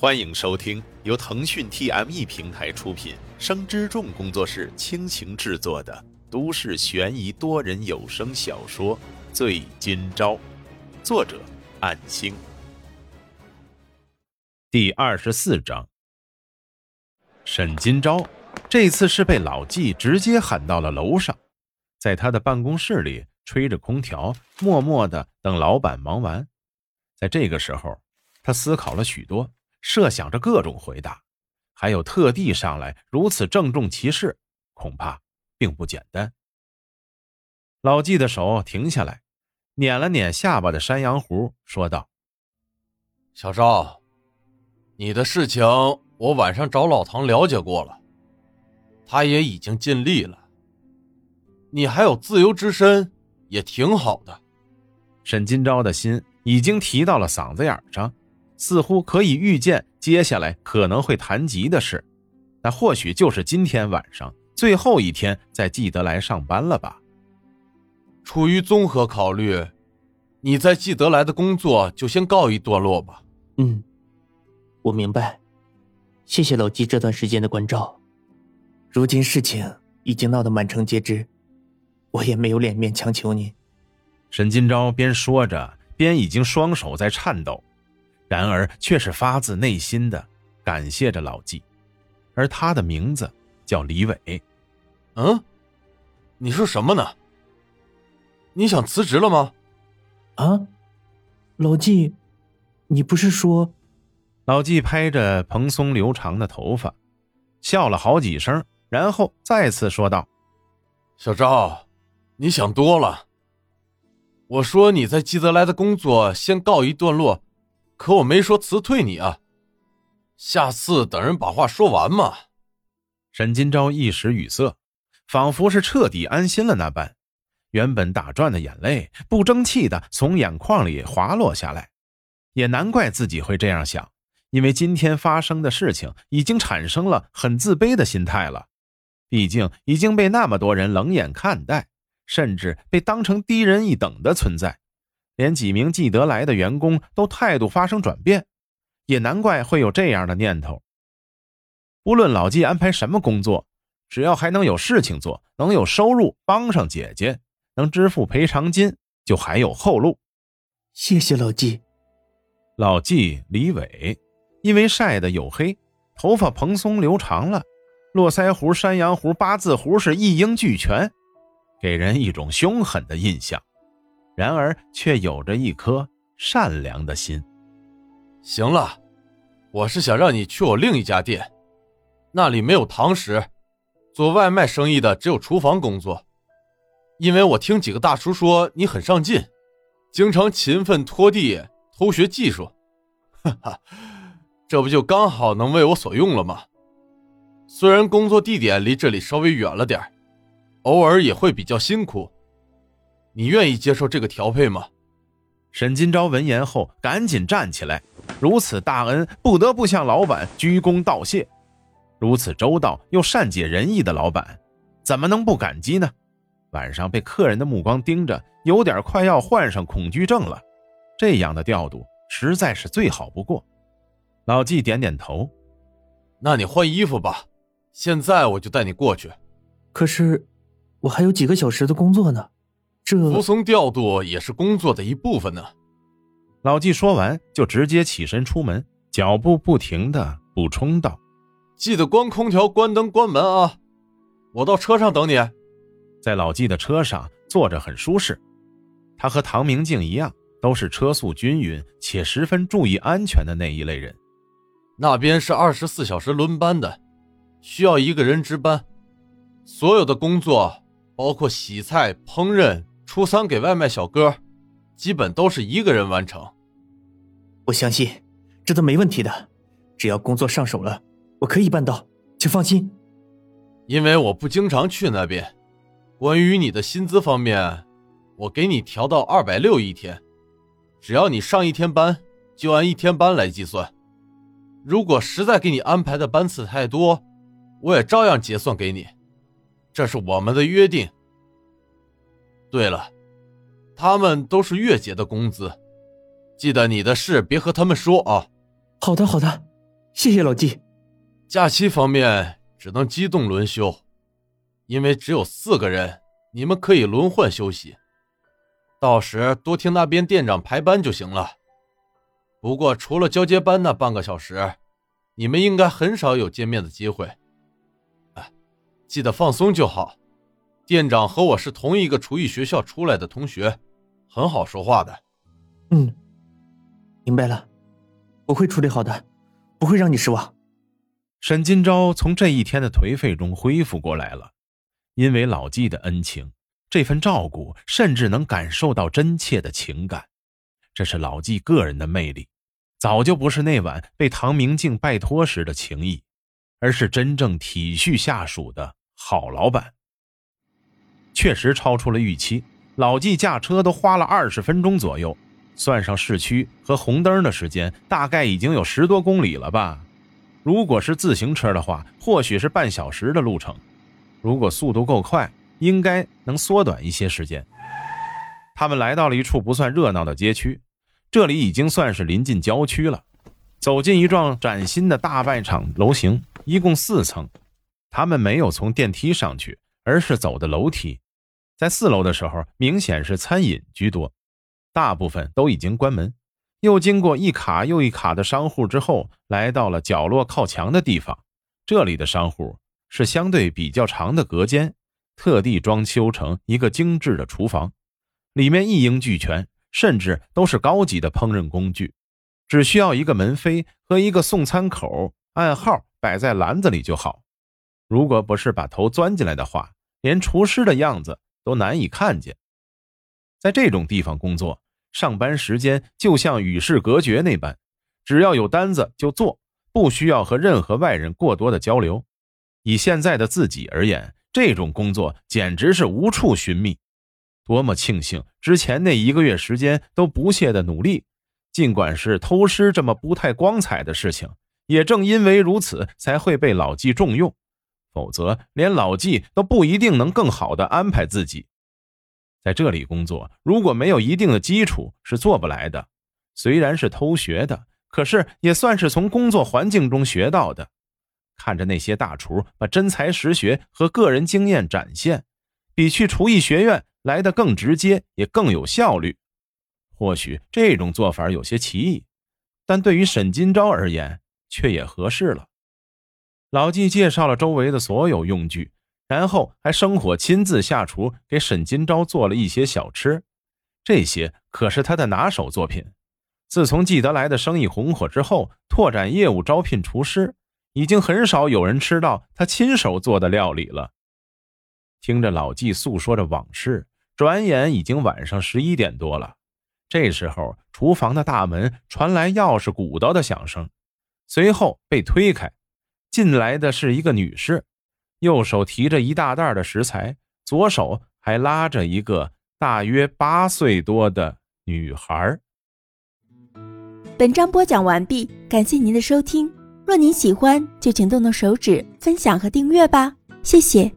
欢迎收听由腾讯 TME 平台出品、生之众工作室倾情制作的都市悬疑多人有声小说《醉今朝》，作者：暗星。第二十四章。沈今朝这次是被老纪直接喊到了楼上，在他的办公室里吹着空调，默默的等老板忙完。在这个时候，他思考了许多。设想着各种回答，还有特地上来如此郑重其事，恐怕并不简单。老纪的手停下来，捻了捻下巴的山羊胡，说道：“小赵，你的事情我晚上找老唐了解过了，他也已经尽力了。你还有自由之身，也挺好的。”沈金钊的心已经提到了嗓子眼上。似乎可以预见接下来可能会谈及的事，那或许就是今天晚上最后一天在季德来上班了吧。出于综合考虑，你在季德来的工作就先告一段落吧。嗯，我明白，谢谢老季这段时间的关照。如今事情已经闹得满城皆知，我也没有脸面强求您。沈金钊边说着，边已经双手在颤抖。然而，却是发自内心的感谢着老纪，而他的名字叫李伟。嗯，你说什么呢？你想辞职了吗？啊，老纪，你不是说……老纪拍着蓬松留长的头发，笑了好几声，然后再次说道：“小赵，你想多了。我说你在基德来的工作先告一段落。”可我没说辞退你啊，下次等人把话说完嘛。沈金钊一时语塞，仿佛是彻底安心了那般，原本打转的眼泪不争气的从眼眶里滑落下来。也难怪自己会这样想，因为今天发生的事情已经产生了很自卑的心态了。毕竟已经被那么多人冷眼看待，甚至被当成低人一等的存在。连几名记得来的员工都态度发生转变，也难怪会有这样的念头。无论老纪安排什么工作，只要还能有事情做，能有收入帮上姐姐，能支付赔偿金，就还有后路。谢谢老纪。老纪李伟，因为晒得黝黑，头发蓬松留长了，络腮胡、山羊胡、八字胡是一应俱全，给人一种凶狠的印象。然而，却有着一颗善良的心。行了，我是想让你去我另一家店，那里没有堂食，做外卖生意的只有厨房工作。因为我听几个大叔说你很上进，经常勤奋拖地、偷学技术，哈哈，这不就刚好能为我所用了吗？虽然工作地点离这里稍微远了点偶尔也会比较辛苦。你愿意接受这个调配吗？沈金钊闻言后赶紧站起来，如此大恩不得不向老板鞠躬道谢。如此周到又善解人意的老板，怎么能不感激呢？晚上被客人的目光盯着，有点快要患上恐惧症了。这样的调度实在是最好不过。老纪点点头，那你换衣服吧，现在我就带你过去。可是，我还有几个小时的工作呢。服从调度也是工作的一部分呢。老纪说完，就直接起身出门，脚步不停的补充道：“记得关空调、关灯、关门啊！我到车上等你。”在老纪的车上坐着很舒适，他和唐明镜一样，都是车速均匀且十分注意安全的那一类人。那边是二十四小时轮班的，需要一个人值班，所有的工作包括洗菜、烹饪。初三给外卖小哥，基本都是一个人完成。我相信，这都没问题的，只要工作上手了，我可以办到，请放心。因为我不经常去那边。关于你的薪资方面，我给你调到二百六一天，只要你上一天班，就按一天班来计算。如果实在给你安排的班次太多，我也照样结算给你，这是我们的约定。对了，他们都是月结的工资，记得你的事别和他们说啊。好的，好的。谢谢老纪。假期方面只能机动轮休，因为只有四个人，你们可以轮换休息。到时多听那边店长排班就行了。不过除了交接班那半个小时，你们应该很少有见面的机会。哎，记得放松就好。店长和我是同一个厨艺学校出来的同学，很好说话的。嗯，明白了，我会处理好的，不会让你失望。沈金钊从这一天的颓废中恢复过来了，因为老纪的恩情。这份照顾，甚至能感受到真切的情感，这是老纪个人的魅力，早就不是那晚被唐明镜拜托时的情谊，而是真正体恤下属的好老板。确实超出了预期，老纪驾车都花了二十分钟左右，算上市区和红灯的时间，大概已经有十多公里了吧。如果是自行车的话，或许是半小时的路程。如果速度够快。应该能缩短一些时间。他们来到了一处不算热闹的街区，这里已经算是临近郊区了。走进一幢崭新的大卖场楼型，一共四层。他们没有从电梯上去，而是走的楼梯。在四楼的时候，明显是餐饮居多，大部分都已经关门。又经过一卡又一卡的商户之后，来到了角落靠墙的地方。这里的商户是相对比较长的隔间。特地装修成一个精致的厨房，里面一应俱全，甚至都是高级的烹饪工具，只需要一个门扉和一个送餐口，按号摆在篮子里就好。如果不是把头钻进来的话，连厨师的样子都难以看见。在这种地方工作，上班时间就像与世隔绝那般，只要有单子就做，不需要和任何外人过多的交流。以现在的自己而言，这种工作简直是无处寻觅，多么庆幸之前那一个月时间都不懈的努力，尽管是偷师这么不太光彩的事情，也正因为如此才会被老纪重用，否则连老纪都不一定能更好的安排自己。在这里工作，如果没有一定的基础是做不来的。虽然是偷学的，可是也算是从工作环境中学到的。看着那些大厨把真才实学和个人经验展现，比去厨艺学院来的更直接，也更有效率。或许这种做法有些奇异，但对于沈金钊而言，却也合适了。老纪介绍了周围的所有用具，然后还生火亲自下厨，给沈金钊做了一些小吃。这些可是他的拿手作品。自从季德来的生意红火之后，拓展业务，招聘厨师。已经很少有人吃到他亲手做的料理了。听着老纪诉说着往事，转眼已经晚上十一点多了。这时候，厨房的大门传来钥匙鼓捣的响声，随后被推开，进来的是一个女士，右手提着一大袋的食材，左手还拉着一个大约八岁多的女孩。本章播讲完毕，感谢您的收听。若您喜欢，就请动动手指分享和订阅吧，谢谢。